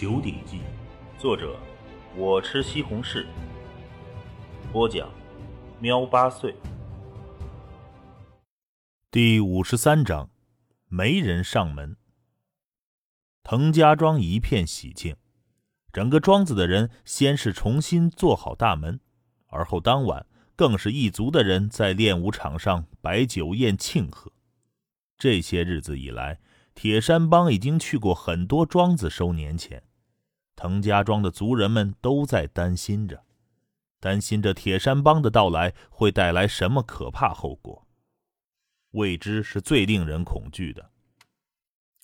九鼎记》，作者我吃西红柿，播讲喵八岁。第五十三章，没人上门。滕家庄一片喜庆，整个庄子的人先是重新做好大门，而后当晚更是一族的人在练武场上摆酒宴庆贺。这些日子以来，铁山帮已经去过很多庄子收年钱，滕家庄的族人们都在担心着，担心着铁山帮的到来会带来什么可怕后果。未知是最令人恐惧的。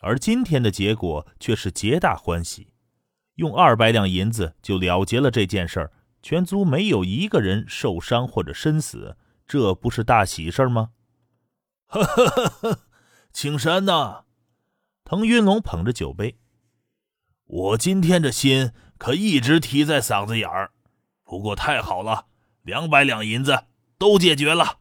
而今天的结果却是皆大欢喜，用二百两银子就了结了这件事儿，全族没有一个人受伤或者身死，这不是大喜事吗？呵呵呵呵，青山呐！滕云龙捧着酒杯，我今天这心可一直提在嗓子眼儿。不过太好了，两百两银子都解决了，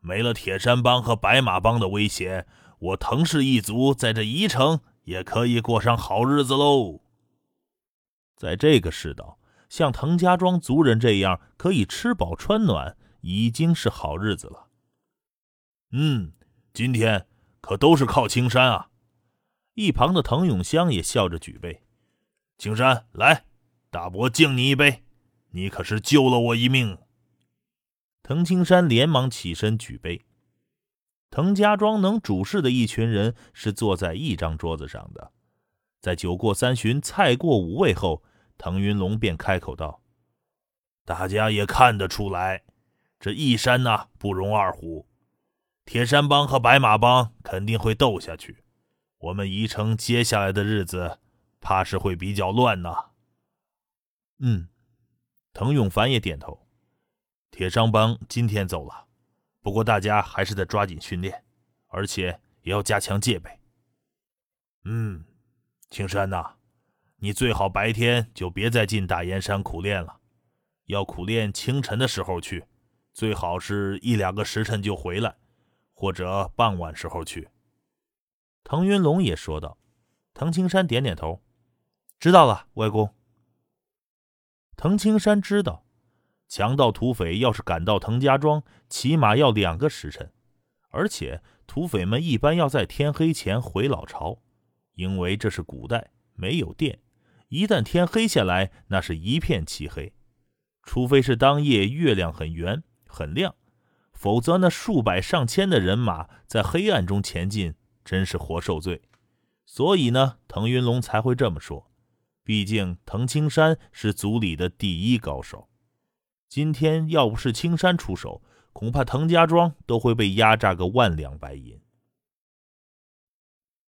没了铁山帮和白马帮的威胁。我滕氏一族在这宜城也可以过上好日子喽。在这个世道，像滕家庄族人这样可以吃饱穿暖，已经是好日子了。嗯，今天可都是靠青山啊！一旁的滕永香也笑着举杯：“青山，来，大伯敬你一杯，你可是救了我一命。”滕青山连忙起身举杯。滕家庄能主事的一群人是坐在一张桌子上的，在酒过三巡、菜过五味后，滕云龙便开口道：“大家也看得出来，这一山呐不容二虎，铁山帮和白马帮肯定会斗下去，我们宜城接下来的日子怕是会比较乱呐。”嗯，滕永凡也点头。铁商帮今天走了。不过大家还是得抓紧训练，而且也要加强戒备。嗯，青山呐，你最好白天就别再进大岩山苦练了，要苦练清晨的时候去，最好是一两个时辰就回来，或者傍晚时候去。滕云龙也说道。滕青山点点头，知道了，外公。滕青山知道。强盗土匪要是赶到滕家庄，起码要两个时辰，而且土匪们一般要在天黑前回老巢，因为这是古代，没有电，一旦天黑下来，那是一片漆黑，除非是当夜月亮很圆很亮，否则那数百上千的人马在黑暗中前进，真是活受罪。所以呢，滕云龙才会这么说，毕竟滕青山是族里的第一高手。今天要不是青山出手，恐怕滕家庄都会被压榨个万两白银。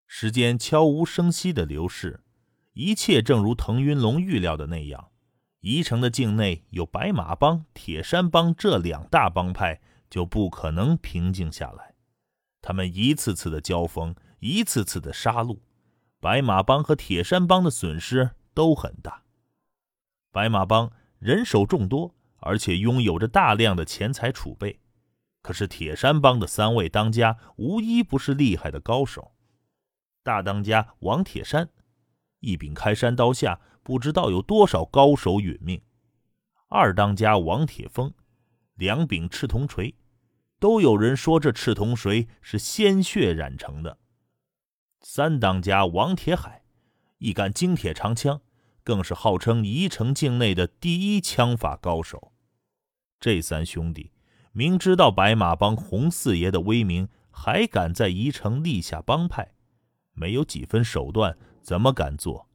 时间悄无声息的流逝，一切正如滕云龙预料的那样。宜城的境内有白马帮、铁山帮这两大帮派，就不可能平静下来。他们一次次的交锋，一次次的杀戮，白马帮和铁山帮的损失都很大。白马帮人手众多。而且拥有着大量的钱财储备，可是铁山帮的三位当家无一不是厉害的高手。大当家王铁山，一柄开山刀下不知道有多少高手殒命；二当家王铁峰，两柄赤铜锤，都有人说这赤铜锤是鲜血染成的；三当家王铁海，一杆精铁长枪。更是号称宜城境内的第一枪法高手。这三兄弟明知道白马帮洪四爷的威名，还敢在宜城立下帮派，没有几分手段，怎么敢做？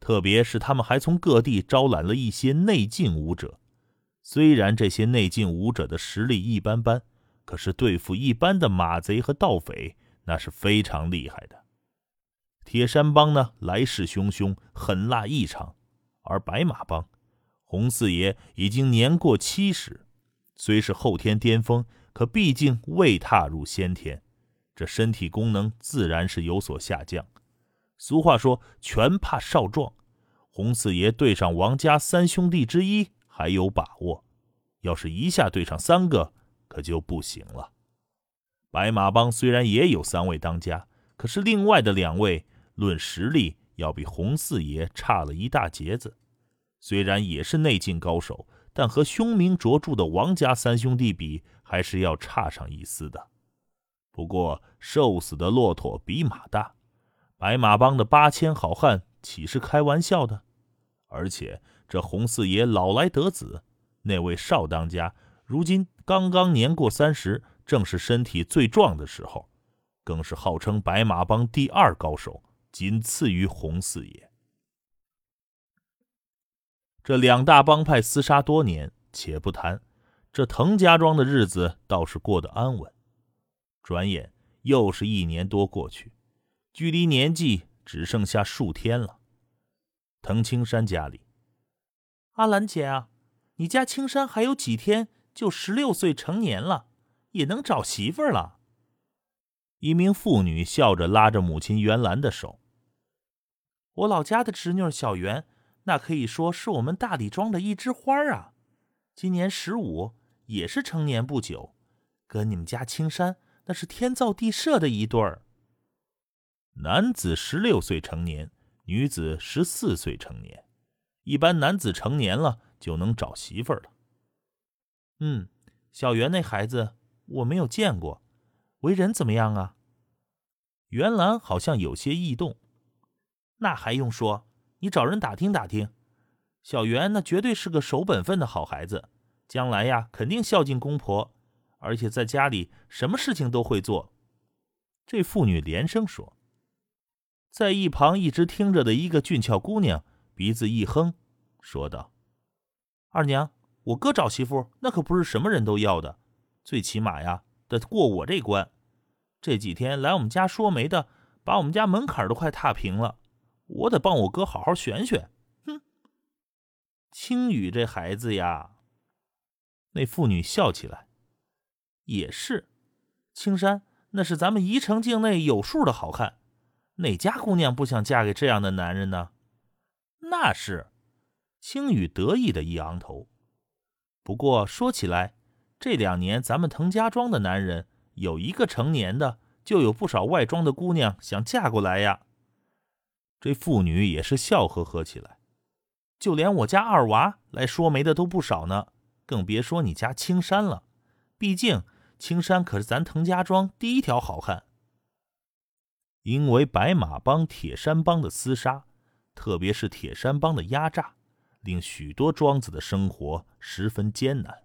特别是他们还从各地招揽了一些内劲武者。虽然这些内劲武者的实力一般般，可是对付一般的马贼和盗匪，那是非常厉害的。铁山帮呢，来势汹汹，狠辣异常；而白马帮，洪四爷已经年过七十，虽是后天巅峰，可毕竟未踏入先天，这身体功能自然是有所下降。俗话说“拳怕少壮”，洪四爷对上王家三兄弟之一还有把握，要是一下对上三个，可就不行了。白马帮虽然也有三位当家，可是另外的两位。论实力要比洪四爷差了一大截子。虽然也是内劲高手，但和凶名卓著的王家三兄弟比，还是要差上一丝的。不过，瘦死的骆驼比马大，白马帮的八千好汉岂是开玩笑的？而且这洪四爷老来得子，那位少当家如今刚刚年过三十，正是身体最壮的时候，更是号称白马帮第二高手，仅次于洪四爷。这两大帮派厮杀多年，且不谈，这滕家庄的日子倒是过得安稳。转眼又是一年多过去，距离年纪只剩下数天了。滕青山家里，阿兰姐啊，你家青山还有几天就十六岁成年了，也能找媳妇儿了。一名妇女笑着拉着母亲袁兰的手。我老家的侄女小袁。那可以说是我们大李庄的一枝花啊！今年十五，也是成年不久，跟你们家青山那是天造地设的一对儿。男子十六岁成年，女子十四岁成年，一般男子成年了就能找媳妇了。嗯，小袁那孩子我没有见过，为人怎么样啊？袁兰好像有些异动。那还用说？你找人打听打听，小袁那绝对是个守本分的好孩子，将来呀肯定孝敬公婆，而且在家里什么事情都会做。这妇女连声说，在一旁一直听着的一个俊俏姑娘鼻子一哼，说道：“二娘，我哥找媳妇那可不是什么人都要的，最起码呀得过我这关。这几天来我们家说媒的，把我们家门槛都快踏平了。”我得帮我哥好好选选。哼，青雨这孩子呀，那妇女笑起来。也是，青山那是咱们宜城境内有数的好汉，哪家姑娘不想嫁给这样的男人呢？那是，青雨得意的一昂头。不过说起来，这两年咱们滕家庄的男人有一个成年的，就有不少外庄的姑娘想嫁过来呀。这妇女也是笑呵呵起来，就连我家二娃来说媒的都不少呢，更别说你家青山了。毕竟青山可是咱滕家庄第一条好汉。因为白马帮、铁山帮的厮杀，特别是铁山帮的压榨，令许多庄子的生活十分艰难。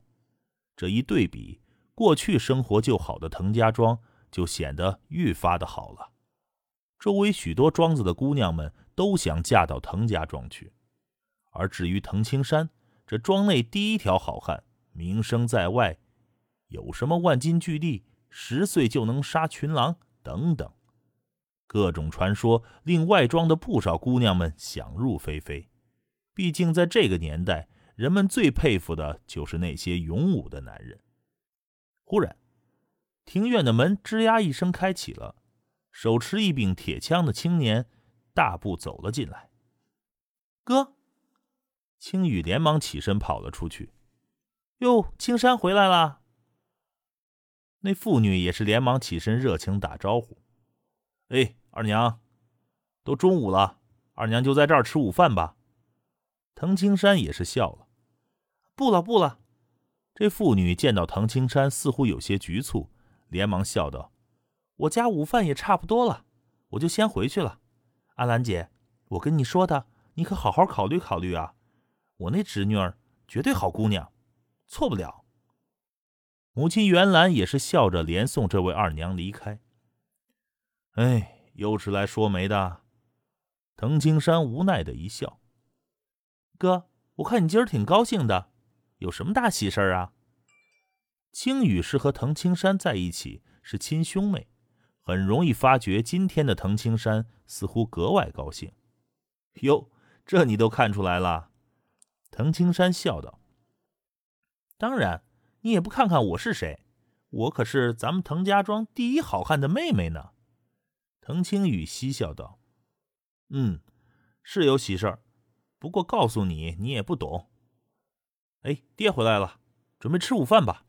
这一对比，过去生活就好的滕家庄就显得愈发的好了。周围许多庄子的姑娘们都想嫁到滕家庄去，而至于滕青山这庄内第一条好汉，名声在外，有什么万金巨力、十岁就能杀群狼等等，各种传说令外庄的不少姑娘们想入非非。毕竟在这个年代，人们最佩服的就是那些勇武的男人。忽然，庭院的门吱呀一声开启了。手持一柄铁枪的青年大步走了进来。哥，青羽连忙起身跑了出去。哟，青山回来了。那妇女也是连忙起身热情打招呼。哎，二娘，都中午了，二娘就在这儿吃午饭吧。滕青山也是笑了。不了，不了。这妇女见到滕青山似乎有些局促，连忙笑道。我家午饭也差不多了，我就先回去了。阿兰姐，我跟你说的，你可好好考虑考虑啊！我那侄女儿绝对好姑娘，错不了。母亲袁兰也是笑着连送这位二娘离开。哎，又是来说媒的。滕青山无奈的一笑。哥，我看你今儿挺高兴的，有什么大喜事儿啊？青雨是和滕青山在一起，是亲兄妹。很容易发觉，今天的滕青山似乎格外高兴。哟，这你都看出来了？滕青山笑道：“当然，你也不看看我是谁？我可是咱们滕家庄第一好汉的妹妹呢。”滕青雨嬉笑道：“嗯，是有喜事儿，不过告诉你，你也不懂。哎，爹回来了，准备吃午饭吧。”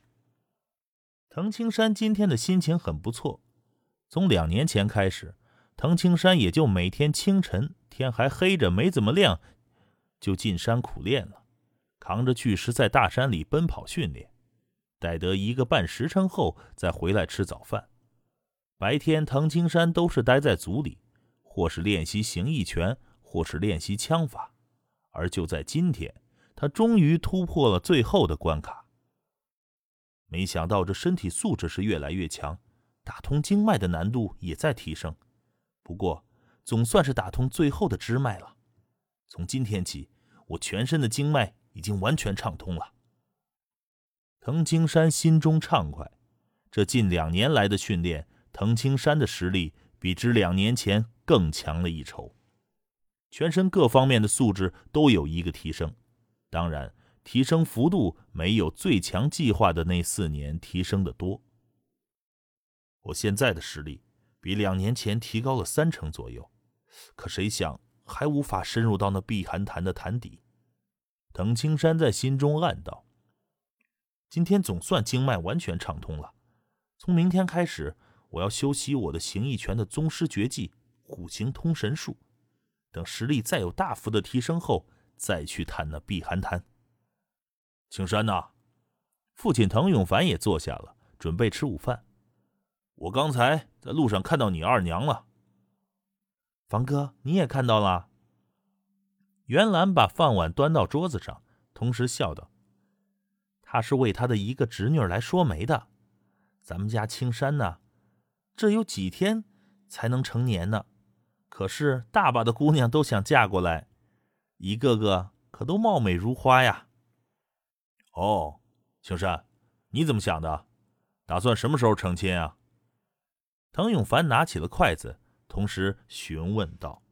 滕青山今天的心情很不错。从两年前开始，滕青山也就每天清晨天还黑着没怎么亮，就进山苦练了，扛着巨石在大山里奔跑训练，待得一个半时辰后再回来吃早饭。白天，藤青山都是待在组里，或是练习形意拳，或是练习枪法。而就在今天，他终于突破了最后的关卡。没想到这身体素质是越来越强，打通经脉的难度也在提升。不过，总算是打通最后的支脉了。从今天起，我全身的经脉已经完全畅通了。藤青山心中畅快，这近两年来的训练。藤青山的实力比之两年前更强了一筹，全身各方面的素质都有一个提升，当然，提升幅度没有最强计划的那四年提升的多。我现在的实力比两年前提高了三成左右，可谁想还无法深入到那碧寒潭的潭底。藤青山在心中暗道：“今天总算经脉完全畅通了，从明天开始。”我要修习我的形意拳的宗师绝技虎形通神术，等实力再有大幅的提升后，再去探那碧寒潭。青山呐，父亲滕永凡也坐下了，准备吃午饭。我刚才在路上看到你二娘了。房哥，你也看到了？袁兰把饭碗端到桌子上，同时笑道：“他是为他的一个侄女来说媒的。咱们家青山呢？”这有几天才能成年呢？可是大把的姑娘都想嫁过来，一个个可都貌美如花呀。哦，青山，你怎么想的？打算什么时候成亲啊？唐永凡拿起了筷子，同时询问道。